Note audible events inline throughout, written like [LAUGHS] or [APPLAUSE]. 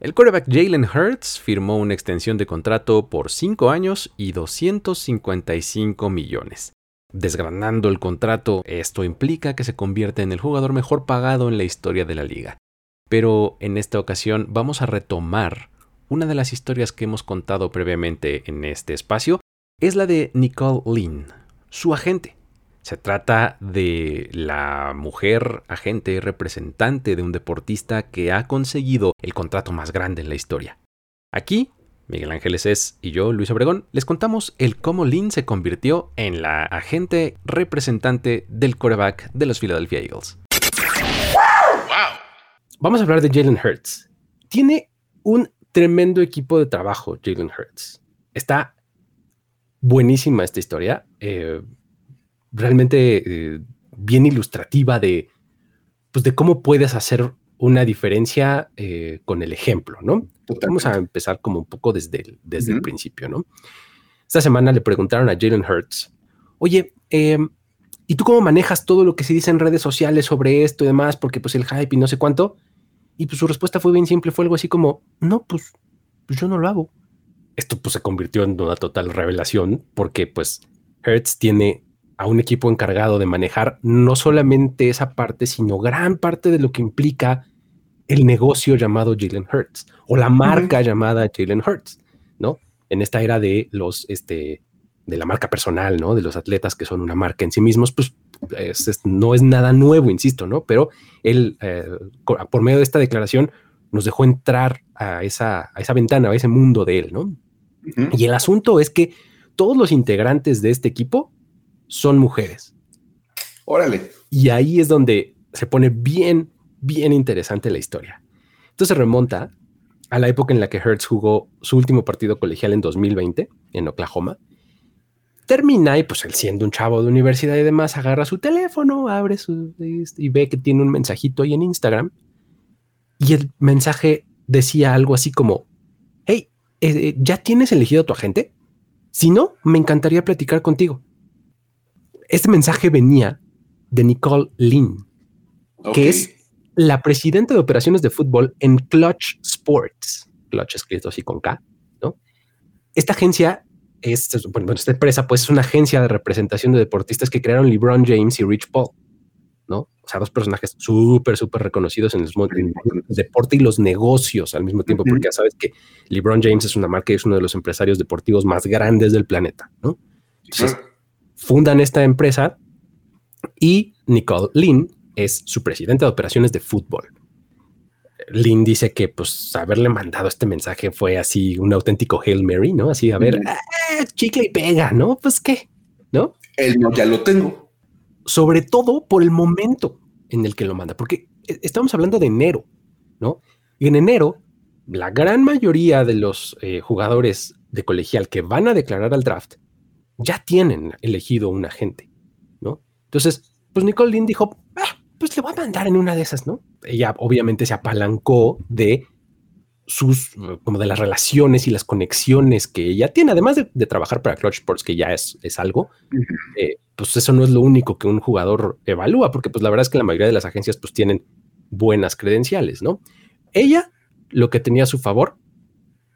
El quarterback Jalen Hurts firmó una extensión de contrato por 5 años y 255 millones. Desgranando el contrato, esto implica que se convierte en el jugador mejor pagado en la historia de la liga. Pero en esta ocasión vamos a retomar una de las historias que hemos contado previamente en este espacio, es la de Nicole Lynn, su agente. Se trata de la mujer agente representante de un deportista que ha conseguido el contrato más grande en la historia. Aquí Miguel Ángeles es y yo, Luis Obregón, les contamos el cómo Lynn se convirtió en la agente representante del quarterback de los Philadelphia Eagles. Vamos a hablar de Jalen Hurts. Tiene un tremendo equipo de trabajo, Jalen Hurts. Está buenísima esta historia. Eh, realmente eh, bien ilustrativa de, pues, de cómo puedes hacer una diferencia eh, con el ejemplo, ¿no? Vamos a empezar como un poco desde el, desde el principio, ¿no? Esta semana le preguntaron a Jalen Hurts, oye, em, ¿y tú cómo manejas todo lo que se dice en redes sociales sobre esto y demás? Porque pues el hype y no sé cuánto. Y pues su respuesta fue bien simple, fue algo así como, no, pues, pues yo no lo hago. Esto pues se convirtió en una total revelación porque pues Hertz tiene a un equipo encargado de manejar no solamente esa parte, sino gran parte de lo que implica el negocio llamado Jalen Hurts o la marca llamada Jalen Hurts, ¿no? En esta era de los, este, de la marca personal, ¿no? De los atletas que son una marca en sí mismos, pues no es nada nuevo, insisto, ¿no? Pero él, eh, por medio de esta declaración, nos dejó entrar a esa, a esa ventana, a ese mundo de él, ¿no? Y el asunto es que todos los integrantes de este equipo son mujeres. Órale. Y ahí es donde se pone bien, bien interesante la historia. Entonces remonta a la época en la que Hertz jugó su último partido colegial en 2020 en Oklahoma. Termina y pues él siendo un chavo de universidad y demás, agarra su teléfono, abre su y ve que tiene un mensajito ahí en Instagram. Y el mensaje decía algo así como, hey, eh, ¿ya tienes elegido a tu agente? Si no, me encantaría platicar contigo. Este mensaje venía de Nicole Lynn, que es la presidenta de operaciones de fútbol en Clutch Sports. Clutch escrito así con K, ¿no? Esta agencia es, bueno, esta empresa pues es una agencia de representación de deportistas que crearon LeBron James y Rich Paul, ¿no? O sea, dos personajes súper, súper reconocidos en el, deporte y los negocios al mismo tiempo, porque ya sabes que LeBron James es una marca y es uno de los empresarios deportivos más grandes del planeta, ¿no? Entonces, fundan esta empresa y Nicole Lynn es su presidenta de operaciones de fútbol. Lynn dice que pues haberle mandado este mensaje fue así un auténtico Hail Mary, ¿no? Así, a ver, ah, chicle y pega, ¿no? Pues qué, ¿no? El no, ya lo tengo. Sobre todo por el momento en el que lo manda, porque e, estamos hablando de enero, ¿no? Y en enero, la gran mayoría de los eh, jugadores de colegial que van a declarar al draft ya tienen elegido un agente, ¿no? Entonces, pues Nicole Lynn dijo, ah, pues le voy a mandar en una de esas, ¿no? Ella obviamente se apalancó de sus, como de las relaciones y las conexiones que ella tiene, además de, trabajar para Clutch Sports, que ya es, es algo, eh, pues eso no es lo único que un jugador evalúa, porque pues la verdad es que la mayoría de las agencias pues tienen buenas credenciales, ¿no? Ella lo que tenía a su favor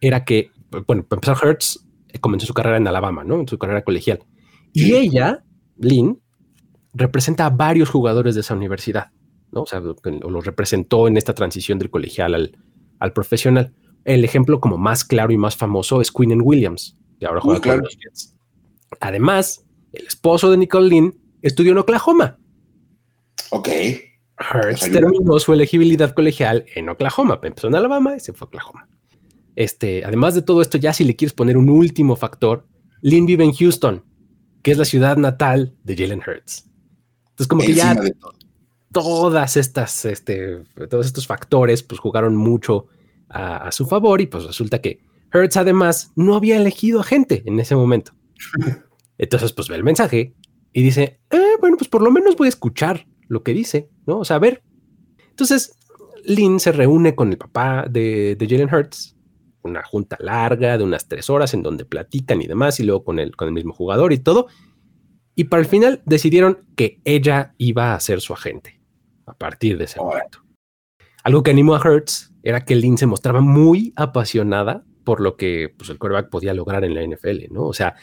era que, bueno, para empezar, Hertz comenzó su carrera en Alabama, ¿no? En su carrera colegial. Y ella, Lynn, representa a varios jugadores de esa universidad, ¿no? O sea, lo representó en esta transición del colegial al, al profesional. El ejemplo como más claro y más famoso es Quinn Williams, que ahora juega con los Jets. Además, el esposo de Nicole Lynn estudió en Oklahoma. Ok. Hurts terminó su elegibilidad colegial en Oklahoma. Empezó en Alabama y se fue a Oklahoma. Este, además de todo esto, ya si le quieres poner un último factor, Lynn vive en Houston, que es la ciudad natal de Jalen Hurts. Entonces, como que ya todas estas, este, todos estos factores, pues jugaron mucho a, su favor y pues resulta que Hertz además no había elegido a gente en ese momento. [LAUGHS] Entonces, pues ve el mensaje y dice, eh, bueno, pues por lo menos voy a escuchar lo que dice, ¿no? O sea, a ver. Entonces, Lynn se reúne con el papá de, de Jalen Hurts, una junta larga de unas tres horas en donde platican y demás, y luego con el, con el mismo jugador y todo. Y para el final decidieron que ella iba a ser su agente a partir de ese momento. Algo que animó a Hertz era que Lynn se mostraba muy apasionada por lo que pues, el quarterback podía lograr en la NFL, ¿no? O sea,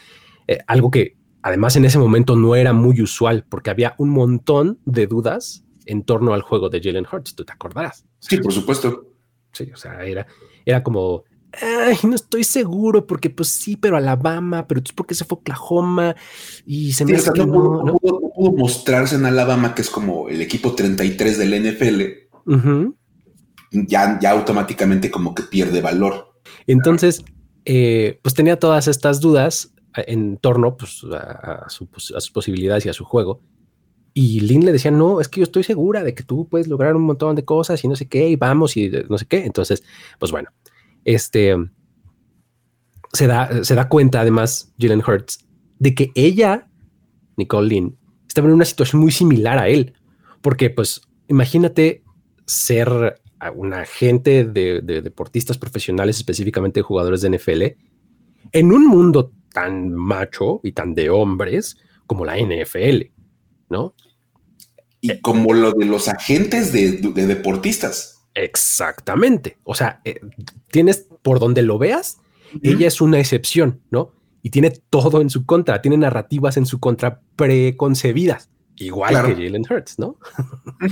eh, algo que además en ese momento no era muy usual porque había un montón de dudas en torno al juego de Jalen Hurts, tú te acordarás. Sí, por supuesto. Sí, o sea, era, era como, Ay, no estoy seguro porque pues sí, pero Alabama, pero es porque se fue Oklahoma y se me sí, no, no, no, pudo, mostrarse en Alabama, que es como el equipo 33 del NFL. ya, ya automáticamente como que pierde valor. Entonces, eh, pues tenía todas estas dudas en torno pues, a, a, sus posibilidades y a su juego. Y Lynn le decía, no, es que yo estoy segura de que tú puedes lograr un montón de cosas y no sé qué, y vamos y no sé qué. Entonces, pues bueno, este se da, se da cuenta además Jalen Hurts de que ella, Nicole Lynn, estaba en una situación muy similar a él, porque pues imagínate ser un agente de, deportistas profesionales, específicamente jugadores de NFL, en un mundo tan macho y tan de hombres como la NFL, ¿no? Y como lo de los agentes de, deportistas. Exactamente. O sea, eh, tienes por donde lo veas, ella es una excepción, ¿no? Y tiene todo en su contra, tiene narrativas en su contra preconcebidas. Igual que Jalen Hurts, ¿no?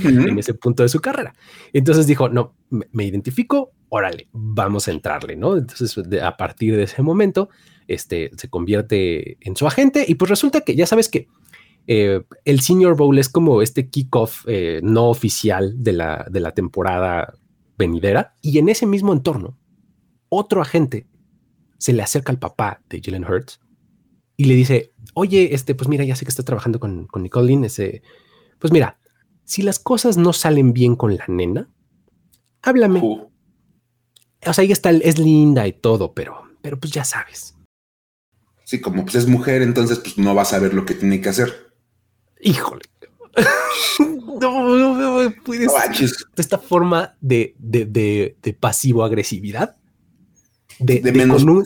en ese punto de su carrera. Entonces dijo, no, me, identifico, órale, vamos a entrarle, ¿no? Entonces, a partir de ese momento, este, se convierte en su agente y pues resulta que ya sabes que eh, el Senior Bowl es como este kickoff eh, no oficial de la, de la temporada venidera y en ese mismo entorno, otro agente se le acerca al papá de Jalen Hurts y le dice, oye, este, pues mira, ya sé que estás trabajando con, con Nicole ese, pues mira, si las cosas no salen bien con la nena, háblame. O sea, ella está, es linda y todo, pero, pero pues ya sabes. Sí, como pues es mujer, entonces pues no va a saber lo que tiene que hacer. Híjole. [LAUGHS] no, no, no, puedes. esta forma de, de, de, de pasivo-agresividad de, de, con un,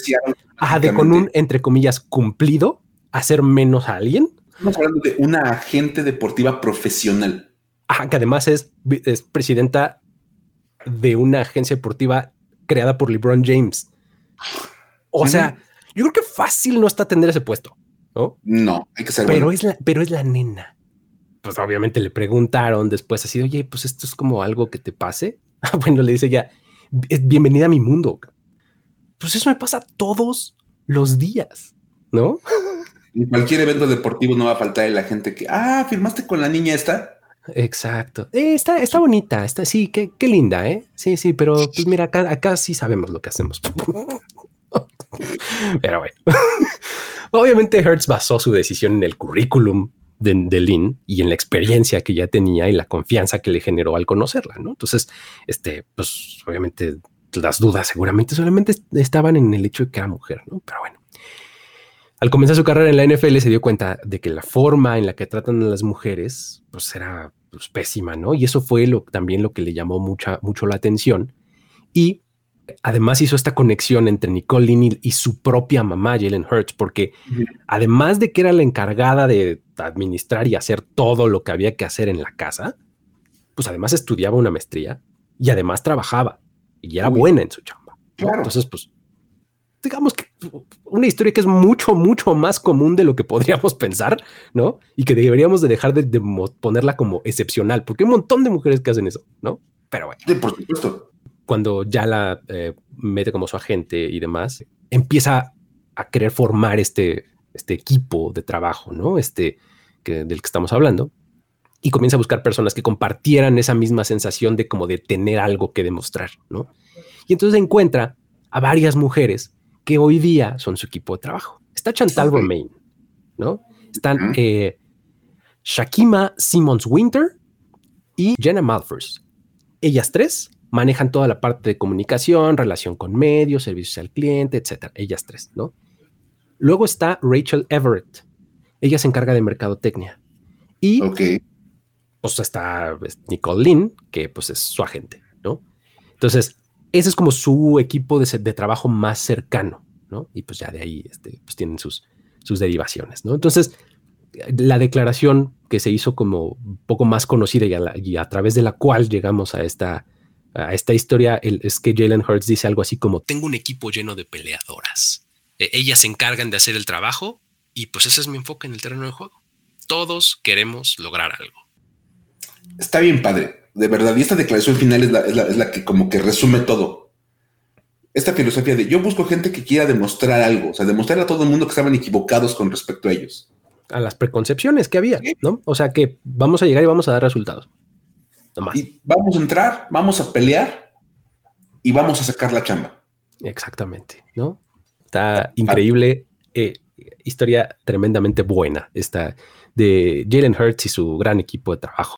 de con un, entre comillas, cumplido, hacer menos a alguien. Estamos hablando de una agente deportiva profesional. Ajá, que además es, es presidenta de una agencia deportiva creada por LeBron James. O sea, yo creo que fácil no está tener ese puesto, ¿no? No, hay que ser pero es la, Pero es la nena. Pues obviamente le preguntaron después así, oye, pues esto es como algo que te pase. [LAUGHS] bueno, le dice ya, bienvenida a mi mundo. Pues eso me pasa todos los días, ¿no? En cualquier evento deportivo no va a faltar la gente que, ah, firmaste con la niña esta. Exacto. Eh, está, está bonita, está, sí, qué, qué, linda, ¿eh? Sí, sí, pero pues mira, acá, acá sí sabemos lo que hacemos. [LAUGHS] pero bueno. [LAUGHS] Obviamente Hertz basó su decisión en el currículum de, de, Lynn y en la experiencia que ya tenía y la confianza que le generó al conocerla, ¿no? Entonces, este, pues obviamente las dudas seguramente solamente estaban en el hecho de que era mujer, ¿no? Pero bueno. Al comenzar su carrera en la NFL se dio cuenta de que la forma en la que tratan a las mujeres pues era pues, pésima, ¿no? Y eso fue lo, también lo que le llamó mucha, mucho la atención. Y además hizo esta conexión entre Nicole Lynn y, su propia mamá, Jalen Hurts, porque además de que era la encargada de administrar y hacer todo lo que había que hacer en la casa, pues además estudiaba una maestría y además trabajaba y era buena en su chamba. Entonces, pues, digamos que una historia que es mucho, mucho más común de lo que [LAUGHS] podríamos pensar, ¿no? Y que deberíamos de dejar de, ponerla como excepcional, porque hay un montón de mujeres que hacen eso, ¿no? Pero bueno. Sí, por supuesto. Cuando ya la eh, mete como su agente y demás, empieza a querer formar este, este equipo de trabajo, ¿no? Este que, del que estamos hablando y comienza a buscar personas que compartieran esa misma sensación de como de tener algo que demostrar, ¿no? Y entonces encuentra a varias mujeres que hoy día son su equipo de trabajo. Está Chantal Romain, ¿no? Están eh, Shakima Simmons Winter y Jenna Malfors. Ellas tres manejan toda la parte de comunicación, relación con medios, servicios al cliente, etcétera. Ellas tres, ¿no? Luego está Rachel Everett. Ella se encarga de mercadotecnia. Y pues está pues, Nicole Lynn, que pues es su agente, ¿no? Entonces, ese es como su equipo de, de trabajo más cercano, ¿no? Y pues ya de ahí este, pues tienen sus, sus derivaciones, ¿no? Entonces, la declaración que se hizo como un poco más conocida y a, través de la cual llegamos a esta esta historia es que Jalen Hurts dice algo así como, tengo un equipo lleno de peleadoras. E, ellas se encargan de hacer el trabajo y pues ese es mi enfoque en el terreno de juego. Todos queremos lograr algo. Está bien, padre. De verdad, y esta declaración final es la, es la que como que resume todo. Esta filosofía de yo busco gente que quiera demostrar algo, o sea, demostrar a todo el mundo que estaban equivocados con respecto a ellos. A las preconcepciones que había, ¿no? O sea, que vamos a llegar y vamos a dar resultados. Y vamos a entrar, vamos a pelear y vamos a sacar la chamba. Exactamente, ¿no? Está increíble. Eh, historia tremendamente buena esta de Jalen Hurts y su gran equipo de trabajo.